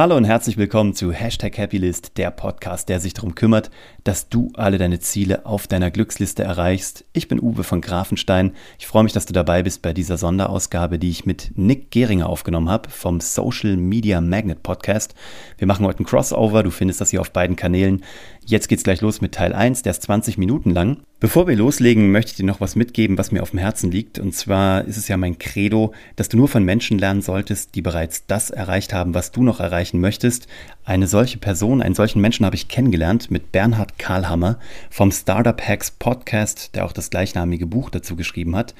Hallo und herzlich willkommen zu Hashtag Happylist, der Podcast, der sich darum kümmert, dass du alle deine Ziele auf deiner Glücksliste erreichst. Ich bin Uwe von Grafenstein. Ich freue mich, dass du dabei bist bei dieser Sonderausgabe, die ich mit Nick Geringer aufgenommen habe vom Social Media Magnet Podcast. Wir machen heute ein Crossover, du findest das hier auf beiden Kanälen. Jetzt geht's gleich los mit Teil 1, der ist 20 Minuten lang. Bevor wir loslegen, möchte ich dir noch was mitgeben, was mir auf dem Herzen liegt. Und zwar ist es ja mein Credo, dass du nur von Menschen lernen solltest, die bereits das erreicht haben, was du noch erreichen möchtest. Eine solche Person, einen solchen Menschen habe ich kennengelernt mit Bernhard Karlhammer vom Startup Hacks Podcast, der auch das gleichnamige Buch dazu geschrieben hat.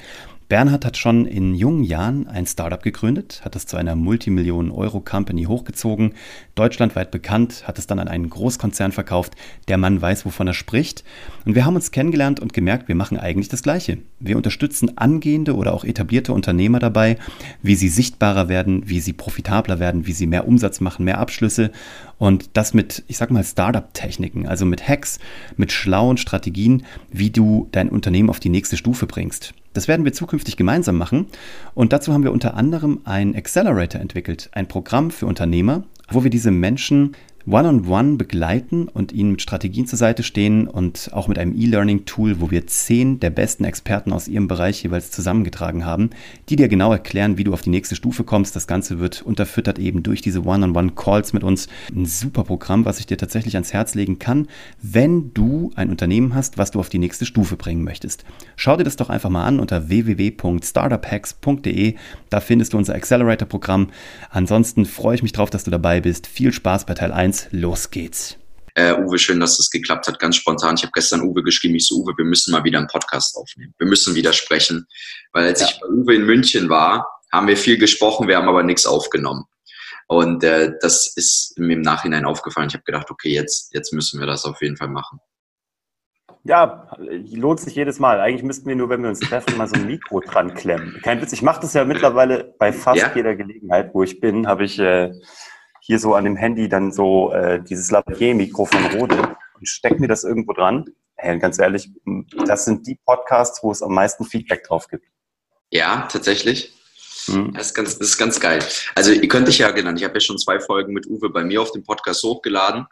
Bernhard hat schon in jungen Jahren ein Startup gegründet, hat es zu einer Multimillionen-Euro-Company hochgezogen, deutschlandweit bekannt, hat es dann an einen Großkonzern verkauft. Der Mann weiß, wovon er spricht. Und wir haben uns kennengelernt und gemerkt, wir machen eigentlich das Gleiche. Wir unterstützen angehende oder auch etablierte Unternehmer dabei, wie sie sichtbarer werden, wie sie profitabler werden, wie sie mehr Umsatz machen, mehr Abschlüsse. Und das mit, ich sag mal, Startup-Techniken, also mit Hacks, mit schlauen Strategien, wie du dein Unternehmen auf die nächste Stufe bringst. Das werden wir zukünftig gemeinsam machen. Und dazu haben wir unter anderem ein Accelerator entwickelt, ein Programm für Unternehmer, wo wir diese Menschen One-on-One -on -one begleiten und ihnen mit Strategien zur Seite stehen und auch mit einem E-Learning-Tool, wo wir zehn der besten Experten aus ihrem Bereich jeweils zusammengetragen haben, die dir genau erklären, wie du auf die nächste Stufe kommst. Das Ganze wird unterfüttert eben durch diese One-on-One-Calls mit uns. Ein super Programm, was ich dir tatsächlich ans Herz legen kann, wenn du ein Unternehmen hast, was du auf die nächste Stufe bringen möchtest. Schau dir das doch einfach mal an unter www.startuphacks.de. Da findest du unser Accelerator-Programm. Ansonsten freue ich mich drauf, dass du dabei bist. Viel Spaß bei Teil 1 1, los geht's. Äh, Uwe, schön, dass es geklappt hat, ganz spontan. Ich habe gestern Uwe geschrieben, ich so, Uwe, wir müssen mal wieder einen Podcast aufnehmen. Wir müssen wieder sprechen. Weil als ja. ich bei Uwe in München war, haben wir viel gesprochen, wir haben aber nichts aufgenommen. Und äh, das ist mir im Nachhinein aufgefallen. Ich habe gedacht, okay, jetzt, jetzt müssen wir das auf jeden Fall machen. Ja, lohnt sich jedes Mal. Eigentlich müssten wir nur, wenn wir uns treffen, mal so ein Mikro dran klemmen. Kein Witz, ich mache das ja mittlerweile bei fast ja? jeder Gelegenheit, wo ich bin, habe ich äh, hier so an dem Handy dann so äh, dieses Lavalier-Mikro von Rode und steck mir das irgendwo dran. Hey, ganz ehrlich, das sind die Podcasts, wo es am meisten Feedback drauf gibt. Ja, tatsächlich. Hm. Das, ist ganz, das ist ganz geil. Also ihr könnt dich ja genannt. Ich habe ja schon zwei Folgen mit Uwe bei mir auf dem Podcast hochgeladen.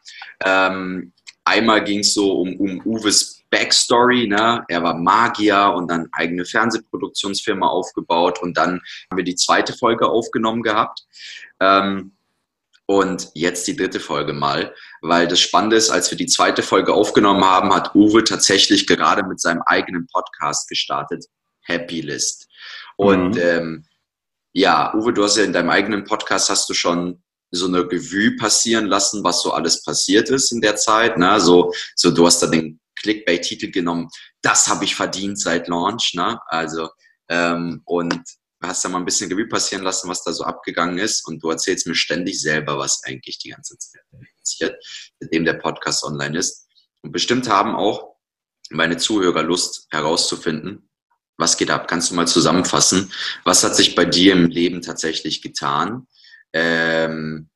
Ähm, einmal ging es so um, um Uwes Backstory. Ne? Er war Magier und dann eigene Fernsehproduktionsfirma aufgebaut und dann haben wir die zweite Folge aufgenommen gehabt. Ähm, und jetzt die dritte Folge mal, weil das Spannende ist, als wir die zweite Folge aufgenommen haben, hat Uwe tatsächlich gerade mit seinem eigenen Podcast gestartet, Happy List. Und mhm. ähm, ja, Uwe, du hast ja in deinem eigenen Podcast hast du schon so eine Revue passieren lassen, was so alles passiert ist in der Zeit. Ne? So, so du hast da den Clickbait-Titel genommen, das habe ich verdient seit Launch. Ne? Also ähm, und hast ja mal ein bisschen Revue passieren lassen, was da so abgegangen ist und du erzählst mir ständig selber, was eigentlich die ganze Zeit passiert, seitdem der Podcast online ist. Und bestimmt haben auch meine Zuhörer Lust herauszufinden, was geht ab? Kannst du mal zusammenfassen? Was hat sich bei dir im Leben tatsächlich getan? Ähm,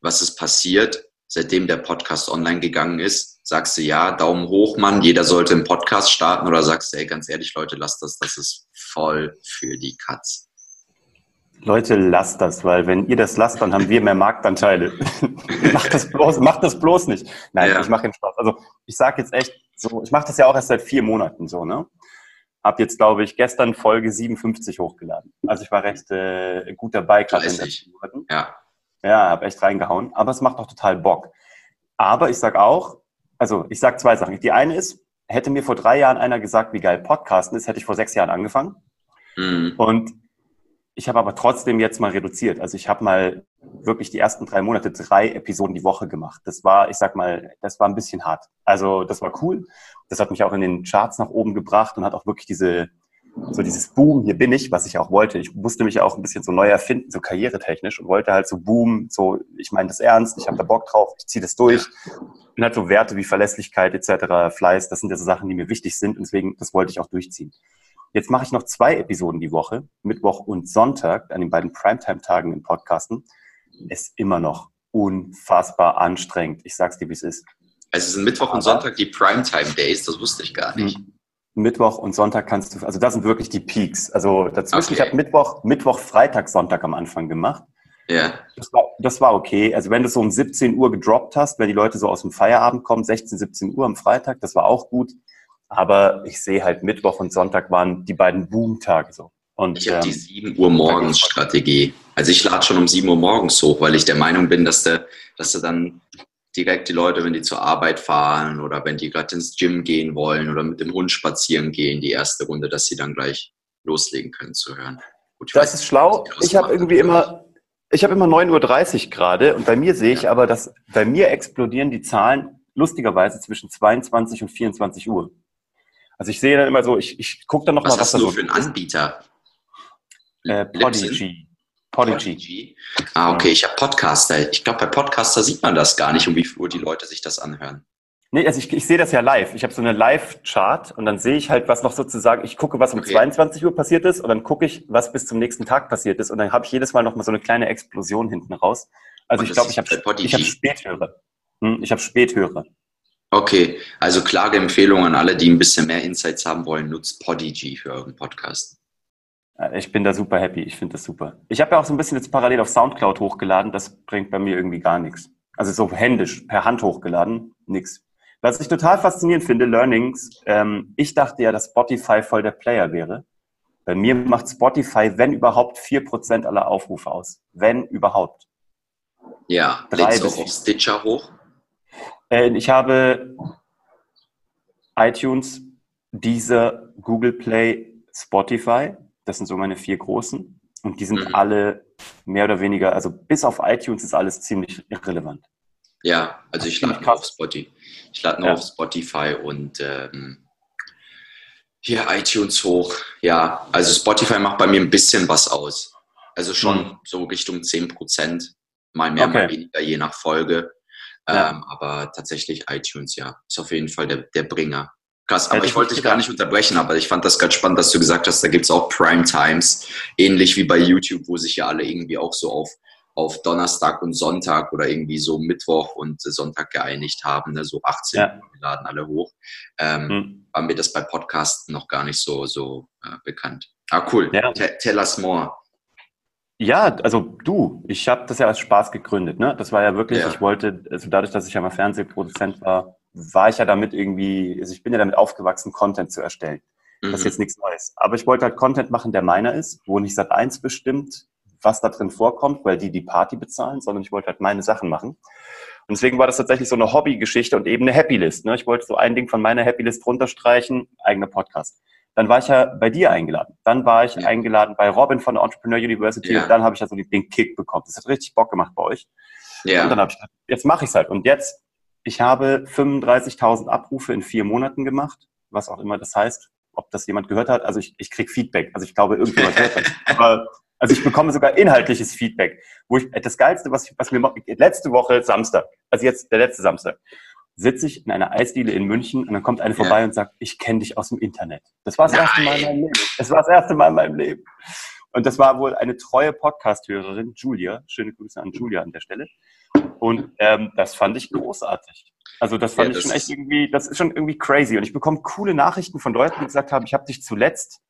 was ist passiert, seitdem der Podcast online gegangen ist? Sagst du ja, Daumen hoch, Mann, jeder sollte einen Podcast starten oder sagst du, ey, ganz ehrlich, Leute, lasst das, das ist voll für die Katz. Leute, lasst das, weil wenn ihr das lasst, dann haben wir mehr Marktanteile. macht das bloß, macht das bloß nicht. Nein, ja. ich mache den Spaß. Also ich sage jetzt echt so, ich mache das ja auch erst seit vier Monaten so, ne? Hab jetzt, glaube ich, gestern Folge 57 hochgeladen. Also ich war recht äh, gut dabei gerade in den letzten Monaten. Ja. Ja, habe echt reingehauen. Aber es macht doch total Bock. Aber ich sag auch, also ich sage zwei Sachen. Die eine ist, hätte mir vor drei Jahren einer gesagt, wie geil Podcasten ist, hätte ich vor sechs Jahren angefangen. Mhm. Und ich habe aber trotzdem jetzt mal reduziert. Also ich habe mal wirklich die ersten drei Monate drei Episoden die Woche gemacht. Das war, ich sag mal, das war ein bisschen hart. Also das war cool. Das hat mich auch in den Charts nach oben gebracht und hat auch wirklich diese so dieses Boom, hier bin ich, was ich auch wollte. Ich musste mich auch ein bisschen so neu erfinden, so karrieretechnisch und wollte halt so Boom, so ich meine das ernst, ich habe da Bock drauf, ich ziehe das durch. Und halt so Werte wie Verlässlichkeit etc., Fleiß, das sind ja so Sachen, die mir wichtig sind und deswegen, das wollte ich auch durchziehen. Jetzt mache ich noch zwei Episoden die Woche, Mittwoch und Sonntag, an den beiden Primetime-Tagen im Podcasten. Ist immer noch unfassbar anstrengend. Ich sag's dir, wie es ist. Also es sind Mittwoch und Sonntag die Primetime-Days, das wusste ich gar nicht. Mhm. Mittwoch und Sonntag kannst du, also das sind wirklich die Peaks. Also dazwischen, okay. ich habe Mittwoch, Mittwoch, Freitag, Sonntag am Anfang gemacht. Ja. Das war, das war okay. Also wenn du so um 17 Uhr gedroppt hast, wenn die Leute so aus dem Feierabend kommen, 16, 17 Uhr am Freitag, das war auch gut. Aber ich sehe halt Mittwoch und Sonntag waren die beiden Boom-Tage so. Und, ich habe ähm, die 7 Uhr morgens Strategie. Also ich lade schon um 7 Uhr morgens hoch, weil ich der Meinung bin, dass du, dass du dann direkt die Leute, wenn die zur Arbeit fahren oder wenn die gerade ins Gym gehen wollen oder mit dem Hund spazieren gehen, die erste Runde, dass sie dann gleich loslegen können zu hören. Gut, das ist schlau. Ich habe irgendwie immer, ich habe immer 9.30 Uhr gerade und bei mir sehe ich ja. aber, dass bei mir explodieren die Zahlen lustigerweise zwischen 22 und 24 Uhr. Also ich sehe dann immer so, ich, ich gucke dann noch was was hast du so für einen Anbieter? Äh, Podigy. Podigy. Ah, okay, ich habe Podcaster. Ich glaube, bei Podcaster sieht man das gar nicht, um wie viel Uhr die Leute sich das anhören. Nee, also ich, ich sehe das ja live. Ich habe so eine Live-Chart und dann sehe ich halt, was noch sozusagen, ich gucke, was um okay. 22 Uhr passiert ist und dann gucke ich, was bis zum nächsten Tag passiert ist und dann habe ich jedes Mal noch mal so eine kleine Explosion hinten raus. Also und ich glaube, ich habe ich hab Späthörer. Hm, ich habe Späthörer. Okay, also klare Empfehlung an alle, die ein bisschen mehr Insights haben wollen, nutzt Podigy für euren Podcast. Ich bin da super happy, ich finde das super. Ich habe ja auch so ein bisschen jetzt parallel auf Soundcloud hochgeladen, das bringt bei mir irgendwie gar nichts. Also so händisch, per Hand hochgeladen, nichts. Was ich total faszinierend finde, Learnings, ähm, ich dachte ja, dass Spotify voll der Player wäre. Bei mir macht Spotify, wenn überhaupt, vier Prozent aller Aufrufe aus. Wenn überhaupt. Ja, lädst du auch auf Stitcher hoch? Äh, ich habe iTunes, Deezer, Google Play, Spotify. Das sind so meine vier großen. Und die sind mhm. alle mehr oder weniger, also bis auf iTunes ist alles ziemlich irrelevant. Ja, also ich lade nur auf Spotify. Ich lade nur ja. auf Spotify und ähm, hier iTunes hoch. Ja, also Spotify macht bei mir ein bisschen was aus. Also schon mhm. so Richtung 10 Prozent. Mal mehr, okay. mal weniger, je nach Folge. Ja. Ähm, aber tatsächlich iTunes, ja, ist auf jeden Fall der, der Bringer. Krass, aber ich wollte dich gar nicht unterbrechen, aber ich fand das ganz spannend, dass du gesagt hast, da gibt es auch Prime Times, ähnlich wie bei YouTube, wo sich ja alle irgendwie auch so auf auf Donnerstag und Sonntag oder irgendwie so Mittwoch und Sonntag geeinigt haben, ne? so 18 ja. Uhr laden alle hoch. Ähm, mhm. War mir das bei Podcasts noch gar nicht so, so äh, bekannt. Ah, cool. Ja. Tell us more. Ja, also du, ich habe das ja als Spaß gegründet. Ne? Das war ja wirklich, ja. ich wollte, also dadurch, dass ich ja mal Fernsehproduzent war, war ich ja damit irgendwie, also ich bin ja damit aufgewachsen, Content zu erstellen. Mhm. Das ist mhm. jetzt nichts Neues. Aber ich wollte halt Content machen, der meiner ist, wo nicht Sat 1 bestimmt, was da drin vorkommt, weil die die Party bezahlen, sondern ich wollte halt meine Sachen machen. Und deswegen war das tatsächlich so eine Hobbygeschichte und eben eine Happy List. Ne? Ich wollte so ein Ding von meiner Happy List runterstreichen, eigener Podcast. Dann war ich ja bei dir eingeladen. Dann war ich ja. eingeladen bei Robin von der Entrepreneur University ja. und dann habe ich ja so den Kick bekommen. Das hat richtig Bock gemacht bei euch. Ja. Und dann habe ich gedacht, jetzt mache ich es halt. Und jetzt, ich habe 35.000 Abrufe in vier Monaten gemacht, was auch immer das heißt. Ob das jemand gehört hat, also ich, ich krieg Feedback. Also ich glaube, irgendjemand hört das. Aber also ich bekomme sogar inhaltliches Feedback. Wo ich, das Geilste, was, ich, was mir letzte Woche Samstag, also jetzt der letzte Samstag, sitze ich in einer Eisdiele in München und dann kommt eine vorbei ja. und sagt, ich kenne dich aus dem Internet. Das war das Nein. erste Mal in meinem Leben. Das war das erste Mal in meinem Leben. Und das war wohl eine treue Podcast-Hörerin, Julia. Schöne Grüße an Julia an der Stelle. Und ähm, das fand ich großartig. Also das fand ja, ich schon echt irgendwie, das ist schon irgendwie crazy. Und ich bekomme coole Nachrichten von Leuten, die gesagt haben, ich habe dich zuletzt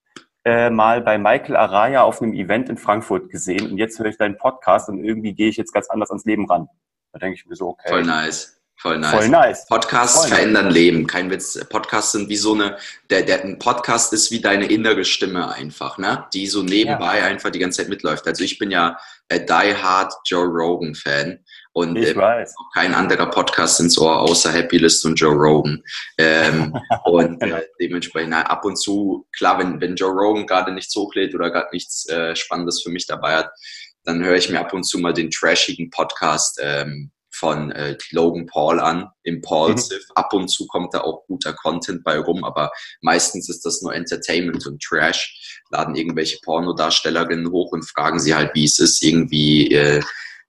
äh, mal bei Michael Araya auf einem Event in Frankfurt gesehen und jetzt höre ich deinen Podcast und irgendwie gehe ich jetzt ganz anders ans Leben ran. Da denke ich mir so, okay. Voll nice. Voll nice. Voll nice. Podcasts Voll verändern nice. Leben. Kein Witz. Podcasts sind wie so eine, der, der, ein Podcast ist wie deine innere Stimme einfach, ne? Die so nebenbei ja. einfach die ganze Zeit mitläuft. Also ich bin ja äh, Die Hard Joe Rogan Fan. Und ich äh, weiß. kein anderer Podcast ins Ohr außer Happy List und Joe Rogan. Ähm, und äh, dementsprechend na, ab und zu, klar, wenn, wenn Joe Rogan gerade nichts hochlädt oder gerade nichts äh, Spannendes für mich dabei hat, dann höre ich mir ab und zu mal den trashigen Podcast ähm, von äh, Logan Paul an, Impulsive. Mhm. Ab und zu kommt da auch guter Content bei rum, aber meistens ist das nur Entertainment und Trash. Laden irgendwelche Pornodarstellerinnen hoch und fragen sie halt, wie es ist, irgendwie äh,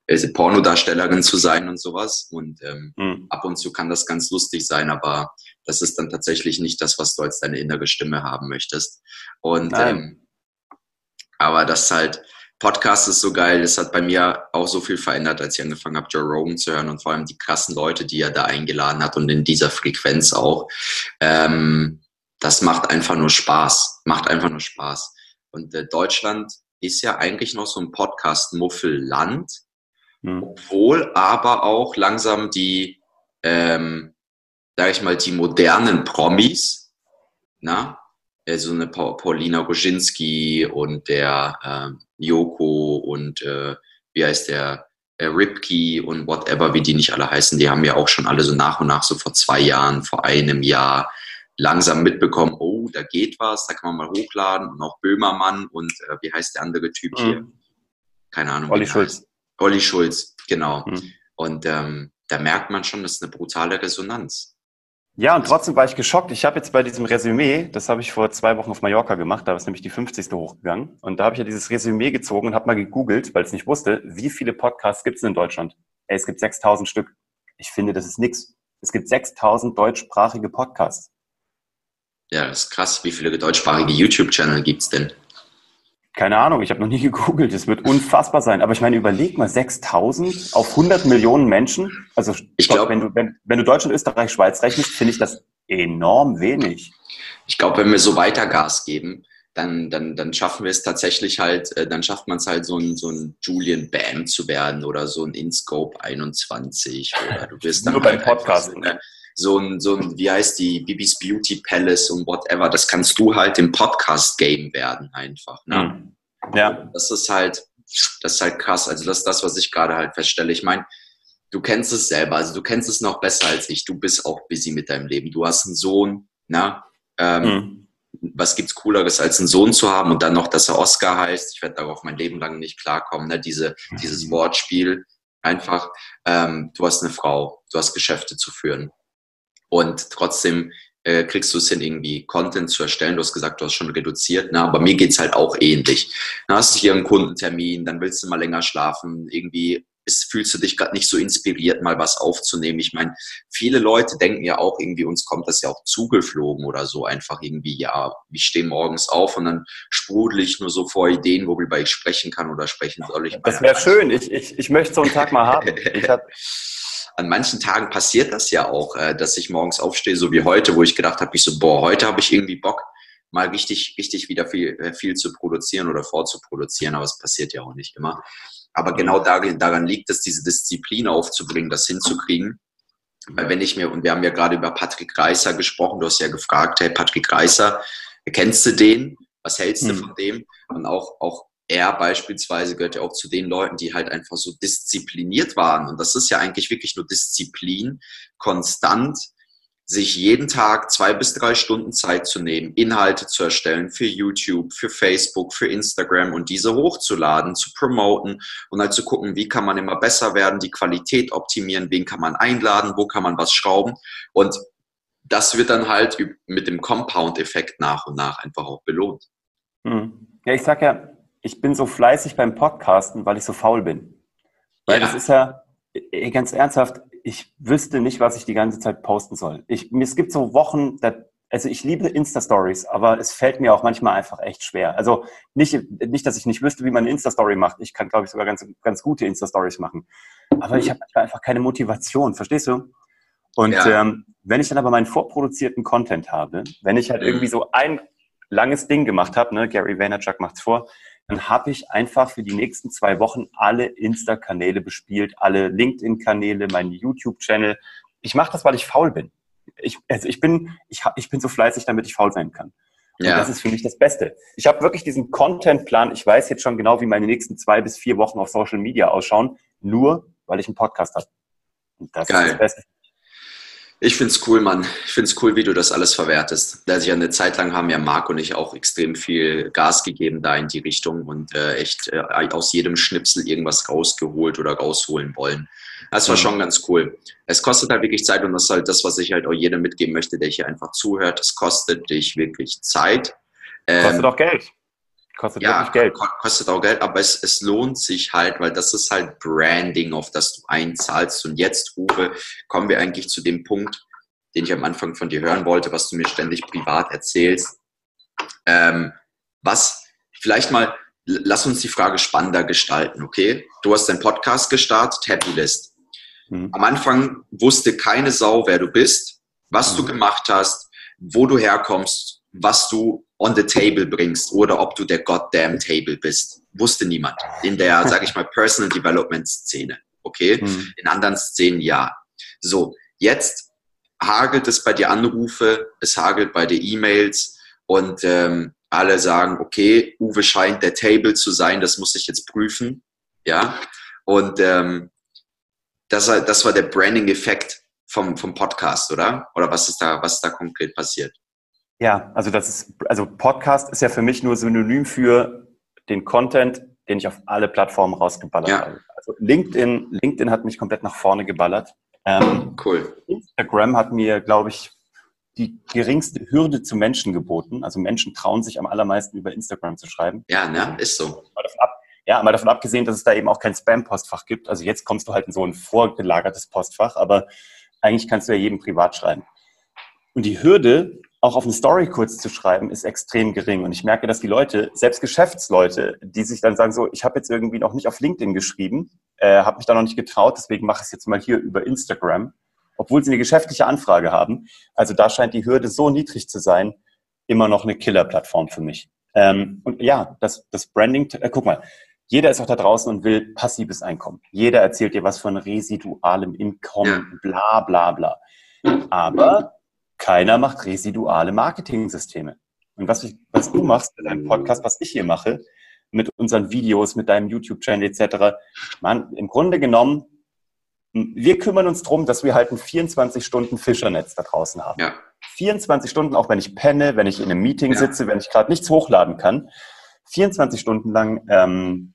äh, Pornodarstellerin zu sein und sowas. Und ähm, mhm. ab und zu kann das ganz lustig sein, aber das ist dann tatsächlich nicht das, was du als deine innere Stimme haben möchtest. Und ähm, aber das halt, Podcast ist so geil, das hat bei mir auch so viel verändert, als ich angefangen habe, Joe Rogan zu hören und vor allem die krassen Leute, die er da eingeladen hat und in dieser Frequenz auch. Ähm, das macht einfach nur Spaß, macht einfach nur Spaß. Und äh, Deutschland ist ja eigentlich noch so ein Podcast-Muffelland, hm. obwohl aber auch langsam die, ähm, sag ich mal, die modernen Promis, na, so eine Paulina Roginski und der äh, Joko und äh, wie heißt der äh, Ripkey und whatever, wie die nicht alle heißen, die haben ja auch schon alle so nach und nach so vor zwei Jahren, vor einem Jahr langsam mitbekommen, oh, da geht was, da kann man mal hochladen und auch Böhmermann und äh, wie heißt der andere Typ mhm. hier? Keine Ahnung. Olli Schulz. Olli Schulz, genau. Mhm. Und ähm, da merkt man schon, das ist eine brutale Resonanz. Ja, und trotzdem war ich geschockt. Ich habe jetzt bei diesem Resümee, das habe ich vor zwei Wochen auf Mallorca gemacht, da ist nämlich die 50. hochgegangen. Und da habe ich ja dieses Resümee gezogen und habe mal gegoogelt, weil ich es nicht wusste, wie viele Podcasts gibt es in Deutschland? Ey, es gibt 6000 Stück. Ich finde, das ist nix. Es gibt 6000 deutschsprachige Podcasts. Ja, das ist krass. Wie viele deutschsprachige YouTube-Channel gibt es denn? Keine Ahnung, ich habe noch nie gegoogelt. Es wird unfassbar sein. Aber ich meine, überleg mal, 6000 auf 100 Millionen Menschen. Also ich glaube, wenn du, wenn, wenn du Deutschland, Österreich, Schweiz rechnest, finde ich das enorm wenig. Ich glaube, wenn wir so weiter Gas geben, dann, dann, dann schaffen wir es tatsächlich halt, äh, dann schafft man es halt, so ein, so ein Julian Bam zu werden oder so ein InScope 21 oder du wirst dann Nur halt beim Podcast. So, ne, so ein, so ein, wie heißt die, Bibis Beauty Palace und whatever, das kannst du halt im Podcast-Game werden einfach. Ne? Mhm. Ja. Das ist halt, das ist halt krass. Also das ist das, was ich gerade halt feststelle. Ich meine, du kennst es selber, also du kennst es noch besser als ich. Du bist auch busy mit deinem Leben. Du hast einen Sohn, ne? Ähm, mhm. Was gibt's Cooleres, als einen Sohn zu haben und dann noch, dass er Oscar heißt? Ich werde darauf mein Leben lang nicht klarkommen. Ne? Diese, dieses mhm. Wortspiel einfach. Ähm, du hast eine Frau, du hast Geschäfte zu führen und trotzdem äh, kriegst du es hin, irgendwie Content zu erstellen. Du hast gesagt, du hast schon reduziert, ne? aber mir geht's halt auch ähnlich. Dann hast du hier einen Kundentermin, dann willst du mal länger schlafen, irgendwie ist, fühlst du dich gerade nicht so inspiriert, mal was aufzunehmen. Ich meine, viele Leute denken ja auch irgendwie, uns kommt das ja auch zugeflogen oder so einfach irgendwie, ja, ich stehe morgens auf und dann sprudel ich nur so vor Ideen, worüber ich sprechen kann oder sprechen soll. Ich das wäre schön. Ich, ich, ich möchte so einen Tag mal haben. Ich hab, an manchen Tagen passiert das ja auch, äh, dass ich morgens aufstehe, so wie heute, wo ich gedacht habe, ich so, boah, heute habe ich irgendwie Bock, mal richtig, richtig wieder viel, äh, viel zu produzieren oder vorzuproduzieren, aber es passiert ja auch nicht immer. Aber genau daran, daran liegt es, diese Disziplin aufzubringen, das hinzukriegen. Weil wenn ich mir, und wir haben ja gerade über Patrick Reiser gesprochen, du hast ja gefragt, hey Patrick Reiser, kennst du den? Was hältst du mhm. von dem? Und auch, auch er beispielsweise gehört ja auch zu den Leuten, die halt einfach so diszipliniert waren. Und das ist ja eigentlich wirklich nur Disziplin, konstant sich jeden Tag zwei bis drei Stunden Zeit zu nehmen, Inhalte zu erstellen für YouTube, für Facebook, für Instagram und diese hochzuladen, zu promoten und halt zu gucken, wie kann man immer besser werden, die Qualität optimieren, wen kann man einladen, wo kann man was schrauben. Und das wird dann halt mit dem Compound-Effekt nach und nach einfach auch belohnt. Hm. Ja, ich sag ja, ich bin so fleißig beim Podcasten, weil ich so faul bin. Weil ja. das ist ja, ganz ernsthaft, ich wüsste nicht, was ich die ganze Zeit posten soll. Ich, es gibt so Wochen, da, also ich liebe Insta-Stories, aber es fällt mir auch manchmal einfach echt schwer. Also nicht, nicht, dass ich nicht wüsste, wie man eine Insta-Story macht. Ich kann, glaube ich, sogar ganz, ganz gute Insta-Stories machen. Aber ich habe einfach keine Motivation, verstehst du? Und ja. ähm, wenn ich dann aber meinen vorproduzierten Content habe, wenn ich halt mhm. irgendwie so ein langes Ding gemacht habe, ne, Gary Vaynerchuk macht's vor, dann habe ich einfach für die nächsten zwei Wochen alle Insta-Kanäle bespielt, alle LinkedIn-Kanäle, meinen YouTube-Channel. Ich mache das, weil ich faul bin. Ich, also ich bin, ich, ich bin so fleißig, damit ich faul sein kann. Und ja. das ist für mich das Beste. Ich habe wirklich diesen Content-Plan. Ich weiß jetzt schon genau, wie meine nächsten zwei bis vier Wochen auf Social Media ausschauen, nur weil ich einen Podcast habe. Und das Geil. ist das Beste ich finde es cool, Mann. Ich finde es cool, wie du das alles verwertest. Also ja eine Zeit lang haben ja Marc und ich auch extrem viel Gas gegeben da in die Richtung und äh, echt äh, aus jedem Schnipsel irgendwas rausgeholt oder rausholen wollen. Das war mhm. schon ganz cool. Es kostet halt wirklich Zeit und das ist halt das, was ich halt auch jedem mitgeben möchte, der hier einfach zuhört. Es kostet dich wirklich Zeit. Ähm, kostet auch Geld. Kostet ja, wirklich Geld. Kostet auch Geld, aber es, es lohnt sich halt, weil das ist halt Branding, auf das du einzahlst. Und jetzt, Uwe, kommen wir eigentlich zu dem Punkt, den ich am Anfang von dir hören wollte, was du mir ständig privat erzählst. Ähm, was, vielleicht mal, lass uns die Frage spannender gestalten, okay? Du hast deinen Podcast gestartet, Happy List. Mhm. Am Anfang wusste keine Sau, wer du bist, was mhm. du gemacht hast, wo du herkommst, was du on the table bringst oder ob du der goddamn Table bist. wusste niemand. In der, sage ich mal, Personal Development Szene. Okay? Mhm. In anderen Szenen ja. So, jetzt hagelt es bei dir Anrufe, es hagelt bei dir E-Mails und ähm, alle sagen, okay, Uwe scheint der Table zu sein, das muss ich jetzt prüfen. Ja. Und ähm, das, das war der Branding-Effekt vom, vom Podcast, oder? Oder was ist da, was ist da konkret passiert? Ja, also das ist, also Podcast ist ja für mich nur Synonym für den Content, den ich auf alle Plattformen rausgeballert ja. habe. Also LinkedIn, LinkedIn hat mich komplett nach vorne geballert. Ähm, cool. Instagram hat mir, glaube ich, die geringste Hürde zu Menschen geboten. Also Menschen trauen sich am allermeisten über Instagram zu schreiben. Ja, ne, ist so. Ja, mal davon abgesehen, dass es da eben auch kein Spam-Postfach gibt. Also jetzt kommst du halt in so ein vorgelagertes Postfach, aber eigentlich kannst du ja jedem privat schreiben. Und die Hürde, auch auf eine Story kurz zu schreiben, ist extrem gering. Und ich merke, dass die Leute, selbst Geschäftsleute, die sich dann sagen, so, ich habe jetzt irgendwie noch nicht auf LinkedIn geschrieben, äh, habe mich da noch nicht getraut, deswegen mache ich es jetzt mal hier über Instagram, obwohl sie eine geschäftliche Anfrage haben. Also da scheint die Hürde so niedrig zu sein, immer noch eine Killer-Plattform für mich. Ähm, und ja, das, das Branding, äh, guck mal, jeder ist auch da draußen und will passives Einkommen. Jeder erzählt dir was von residualem Einkommen, bla bla bla. Aber keiner macht residuale Marketing-Systeme. Und was, ich, was du machst in deinem Podcast, was ich hier mache, mit unseren Videos, mit deinem YouTube-Channel etc., man, im Grunde genommen, wir kümmern uns darum, dass wir halt ein 24-Stunden-Fischernetz da draußen haben. Ja. 24 Stunden, auch wenn ich penne, wenn ich in einem Meeting ja. sitze, wenn ich gerade nichts hochladen kann. 24 Stunden lang ähm,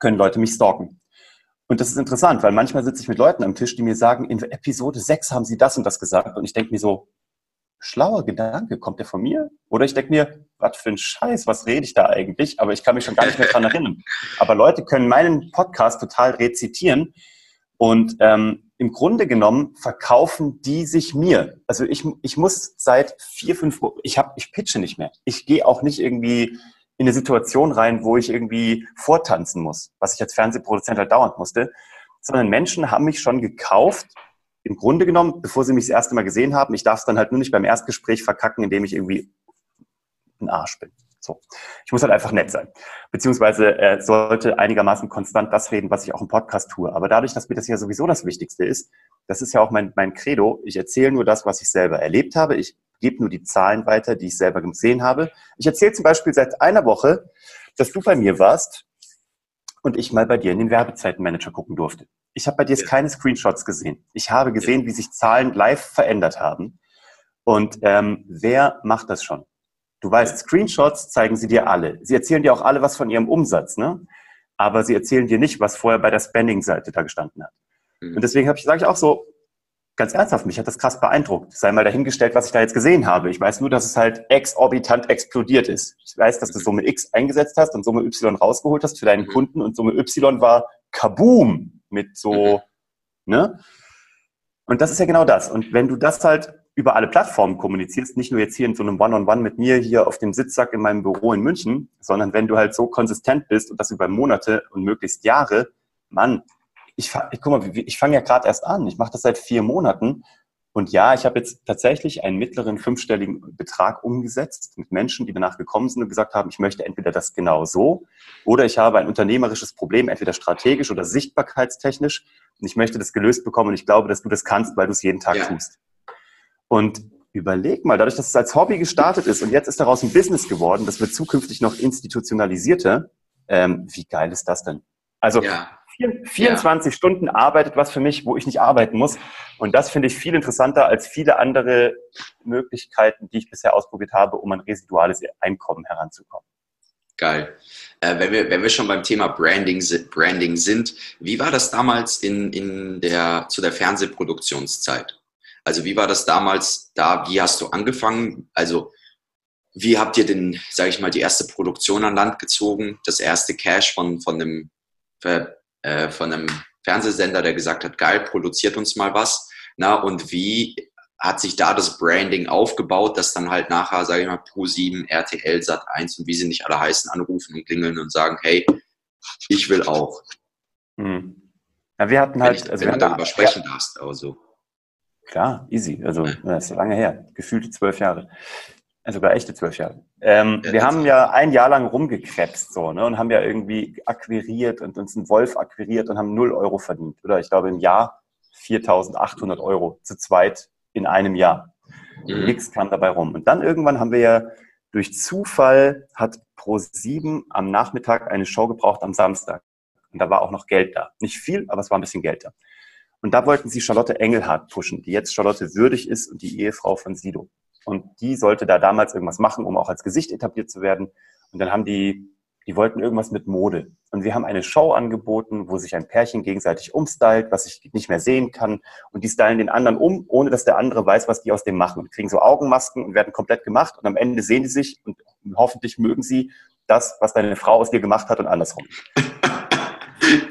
können Leute mich stalken. Und das ist interessant, weil manchmal sitze ich mit Leuten am Tisch, die mir sagen, in Episode 6 haben sie das und das gesagt. Und ich denke mir so, schlauer Gedanke, kommt der von mir? Oder ich denke mir, was für ein Scheiß, was rede ich da eigentlich? Aber ich kann mich schon gar nicht mehr dran erinnern. Aber Leute können meinen Podcast total rezitieren. Und ähm, im Grunde genommen verkaufen die sich mir. Also ich, ich muss seit vier, fünf, ich habe, ich pitche nicht mehr. Ich gehe auch nicht irgendwie in eine Situation rein, wo ich irgendwie vortanzen muss, was ich als Fernsehproduzent halt dauernd musste, sondern Menschen haben mich schon gekauft, im Grunde genommen, bevor sie mich das erste Mal gesehen haben. Ich darf es dann halt nur nicht beim Erstgespräch verkacken, indem ich irgendwie ein Arsch bin. So. Ich muss halt einfach nett sein. Beziehungsweise äh, sollte einigermaßen konstant das reden, was ich auch im Podcast tue. Aber dadurch, dass mir das ja sowieso das Wichtigste ist, das ist ja auch mein, mein Credo, ich erzähle nur das, was ich selber erlebt habe. Ich gebe nur die Zahlen weiter, die ich selber gesehen habe. Ich erzähle zum Beispiel seit einer Woche, dass du bei mir warst und ich mal bei dir in den Werbezeitenmanager gucken durfte. Ich habe bei dir ja. keine Screenshots gesehen. Ich habe gesehen, ja. wie sich Zahlen live verändert haben. Und ähm, wer macht das schon? Du weißt, Screenshots zeigen sie dir alle. Sie erzählen dir auch alle was von ihrem Umsatz, ne? Aber sie erzählen dir nicht, was vorher bei der Spending-Seite da gestanden hat. Mhm. Und deswegen habe ich, sage ich auch so, ganz ernsthaft, mich hat das krass beeindruckt. Sei mal dahingestellt, was ich da jetzt gesehen habe. Ich weiß nur, dass es halt exorbitant explodiert ist. Ich weiß, dass du Summe X eingesetzt hast und Summe Y rausgeholt hast für deinen mhm. Kunden und Summe Y war kaboom mit so, mhm. ne? Und das ist ja genau das. Und wenn du das halt über alle Plattformen kommunizierst, nicht nur jetzt hier in so einem One-on-One -on -One mit mir hier auf dem Sitzsack in meinem Büro in München, sondern wenn du halt so konsistent bist und das über Monate und möglichst Jahre, Mann, ich, ich guck mal, ich fange ja gerade erst an. Ich mache das seit vier Monaten. Und ja, ich habe jetzt tatsächlich einen mittleren fünfstelligen Betrag umgesetzt mit Menschen, die danach gekommen sind und gesagt haben, ich möchte entweder das genau so oder ich habe ein unternehmerisches Problem, entweder strategisch oder sichtbarkeitstechnisch und ich möchte das gelöst bekommen und ich glaube, dass du das kannst, weil du es jeden Tag ja. tust. Und überleg mal, dadurch, dass es als Hobby gestartet ist und jetzt ist daraus ein Business geworden, das wird zukünftig noch institutionalisierter, ähm, wie geil ist das denn? Also ja. 24 ja. Stunden arbeitet was für mich, wo ich nicht arbeiten muss. Und das finde ich viel interessanter als viele andere Möglichkeiten, die ich bisher ausprobiert habe, um ein residuales Einkommen heranzukommen. Geil. Äh, wenn, wir, wenn wir schon beim Thema Branding, Branding sind, wie war das damals in, in der, zu der Fernsehproduktionszeit? Also wie war das damals da? Wie hast du angefangen? Also wie habt ihr denn, sage ich mal, die erste Produktion an Land gezogen? Das erste Cash von, von einem äh, von einem Fernsehsender, der gesagt hat, geil, produziert uns mal was. Na, und wie hat sich da das Branding aufgebaut, dass dann halt nachher, sage ich mal, Pro7, RTL, Sat1 und wie sie nicht alle heißen, anrufen und klingeln und sagen, hey, ich will auch. Hm. Ja, wir hatten halt, wenn, ich, also wenn du darüber sprechen ja. darfst, aber so. Klar, easy. Also, das ist lange her. Gefühlte zwölf Jahre. Sogar echte zwölf Jahre. Ähm, ja, wir haben ja ein Jahr lang rumgekrebst so, ne, und haben ja irgendwie akquiriert und uns einen Wolf akquiriert und haben null Euro verdient. Oder ich glaube im Jahr 4.800 Euro zu zweit in einem Jahr. Mhm. Nichts kam dabei rum. Und dann irgendwann haben wir ja durch Zufall hat Pro7 am Nachmittag eine Show gebraucht am Samstag. Und da war auch noch Geld da. Nicht viel, aber es war ein bisschen Geld da. Und da wollten sie Charlotte Engelhardt pushen, die jetzt Charlotte würdig ist und die Ehefrau von Sido. Und die sollte da damals irgendwas machen, um auch als Gesicht etabliert zu werden. Und dann haben die, die wollten irgendwas mit Mode. Und wir haben eine Show angeboten, wo sich ein Pärchen gegenseitig umstylt, was ich nicht mehr sehen kann. Und die stylen den anderen um, ohne dass der andere weiß, was die aus dem machen. Und kriegen so Augenmasken und werden komplett gemacht. Und am Ende sehen die sich und hoffentlich mögen sie das, was deine Frau aus dir gemacht hat und andersrum.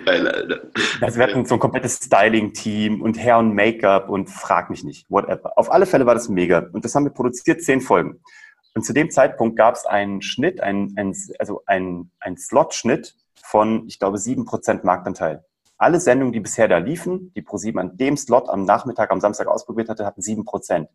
Geil, Alter. Also wir hatten so ein komplettes Styling-Team und Hair und Make-up und frag mich nicht, whatever. Auf alle Fälle war das mega. Und das haben wir produziert, zehn Folgen. Und zu dem Zeitpunkt gab es einen Schnitt, einen, einen, also einen, einen Slot-Schnitt von, ich glaube, sieben Prozent Marktanteil. Alle Sendungen, die bisher da liefen, die ProSieben an dem Slot am Nachmittag, am Samstag ausprobiert hatte, hatten sieben Prozent.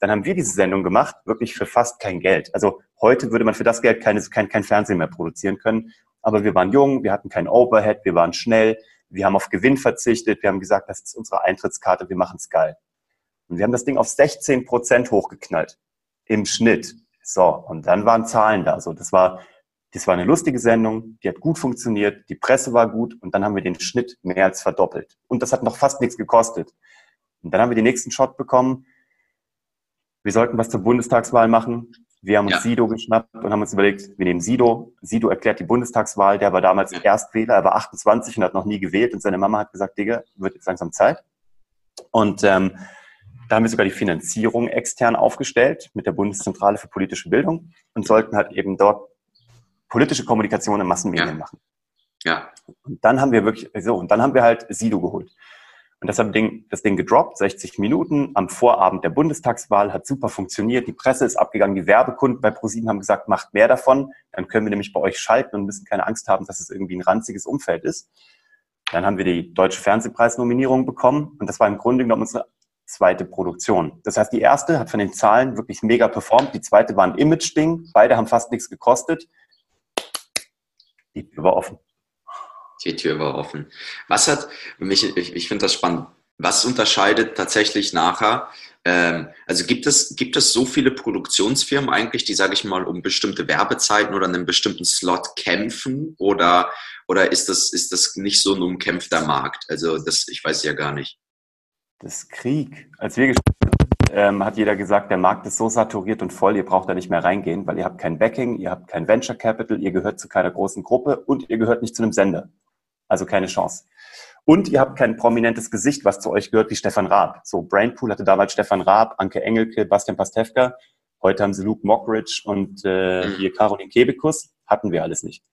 Dann haben wir diese Sendung gemacht, wirklich für fast kein Geld. Also heute würde man für das Geld keine, kein, kein Fernsehen mehr produzieren können. Aber wir waren jung, wir hatten kein Overhead, wir waren schnell, wir haben auf Gewinn verzichtet, wir haben gesagt, das ist unsere Eintrittskarte, wir machen es geil. Und wir haben das Ding auf 16 Prozent hochgeknallt im Schnitt. So, und dann waren Zahlen da. So, das war, das war eine lustige Sendung, die hat gut funktioniert, die Presse war gut und dann haben wir den Schnitt mehr als verdoppelt. Und das hat noch fast nichts gekostet. Und dann haben wir den nächsten Shot bekommen. Wir sollten was zur Bundestagswahl machen. Wir haben uns ja. Sido geschnappt und haben uns überlegt, wir nehmen Sido. Sido erklärt die Bundestagswahl. Der war damals ja. Erstwähler, er war 28 und hat noch nie gewählt. Und seine Mama hat gesagt, Digga, wird jetzt langsam Zeit. Und ähm, da haben wir sogar die Finanzierung extern aufgestellt mit der Bundeszentrale für politische Bildung und sollten halt eben dort politische Kommunikation in Massenmedien ja. machen. Ja. Und dann haben wir wirklich, so, und dann haben wir halt Sido geholt. Und das haben Ding, das Ding gedroppt, 60 Minuten am Vorabend der Bundestagswahl, hat super funktioniert. Die Presse ist abgegangen, die Werbekunden bei ProSieben haben gesagt, macht mehr davon, dann können wir nämlich bei euch schalten und müssen keine Angst haben, dass es irgendwie ein ranziges Umfeld ist. Dann haben wir die Deutsche Fernsehpreisnominierung bekommen und das war im Grunde genommen unsere zweite Produktion. Das heißt, die erste hat von den Zahlen wirklich mega performt, die zweite war ein Image-Ding, beide haben fast nichts gekostet. Die Tür war offen. Die Tür war offen. Was hat, mich, ich, ich finde das spannend, was unterscheidet tatsächlich nachher? Ähm, also gibt es, gibt es so viele Produktionsfirmen eigentlich, die, sage ich mal, um bestimmte Werbezeiten oder einen bestimmten Slot kämpfen? Oder, oder ist, das, ist das nicht so ein umkämpfter Markt? Also das, ich weiß ja gar nicht. Das Krieg. Als wir ähm, hat jeder gesagt, der Markt ist so saturiert und voll, ihr braucht da nicht mehr reingehen, weil ihr habt kein Backing, ihr habt kein Venture Capital, ihr gehört zu keiner großen Gruppe und ihr gehört nicht zu einem Sender. Also keine Chance. Und ihr habt kein prominentes Gesicht, was zu euch gehört, wie Stefan Raab. So, Brainpool hatte damals Stefan Raab, Anke Engelke, Bastian Pastewka. Heute haben sie Luke Mockridge und äh, mhm. hier Caroline Kebekus. Hatten wir alles nicht.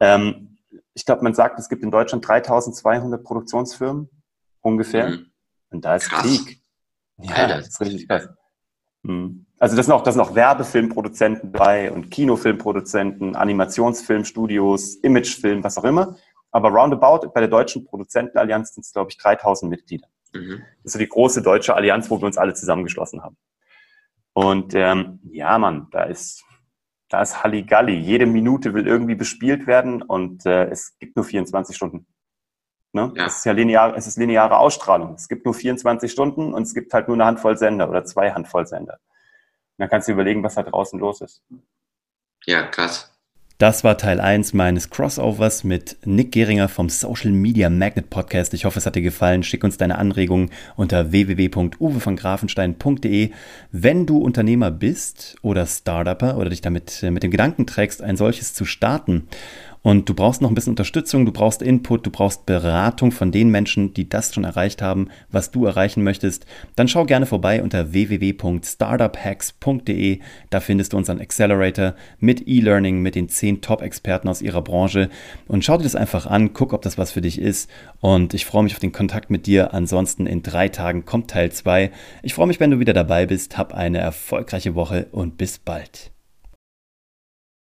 Ähm, ich glaube, man sagt, es gibt in Deutschland 3200 Produktionsfirmen ungefähr. Mhm. Und da ist krass. Krieg. Ja, Alter. das ist richtig krass. Mhm. Also das sind auch, das sind auch Werbefilmproduzenten bei und Kinofilmproduzenten, Animationsfilmstudios, Imagefilm, was auch immer. Aber roundabout bei der deutschen Produzentenallianz sind es, glaube ich, 3000 Mitglieder. Mhm. Das ist so die große deutsche Allianz, wo wir uns alle zusammengeschlossen haben. Und ähm, ja, Mann, da ist, da ist Halligalli. Jede Minute will irgendwie bespielt werden und äh, es gibt nur 24 Stunden. Ne? Ja. Es ist ja linear, es ist lineare Ausstrahlung. Es gibt nur 24 Stunden und es gibt halt nur eine Handvoll Sender oder zwei Handvoll Sender. Und dann kannst du überlegen, was da draußen los ist. Ja, krass. Das war Teil 1 meines Crossovers mit Nick Geringer vom Social Media Magnet Podcast. Ich hoffe, es hat dir gefallen. Schick uns deine Anregungen unter www.uwevongrafenstein.de. Wenn du Unternehmer bist oder Startupper oder dich damit äh, mit dem Gedanken trägst, ein solches zu starten und du brauchst noch ein bisschen Unterstützung, du brauchst Input, du brauchst Beratung von den Menschen, die das schon erreicht haben, was du erreichen möchtest, dann schau gerne vorbei unter www.startuphacks.de. Da findest du unseren Accelerator mit E-Learning, mit den zehn Top-Experten aus ihrer Branche und schau dir das einfach an, guck, ob das was für dich ist und ich freue mich auf den Kontakt mit dir. Ansonsten in drei Tagen kommt Teil 2. Ich freue mich, wenn du wieder dabei bist. Hab eine erfolgreiche Woche und bis bald.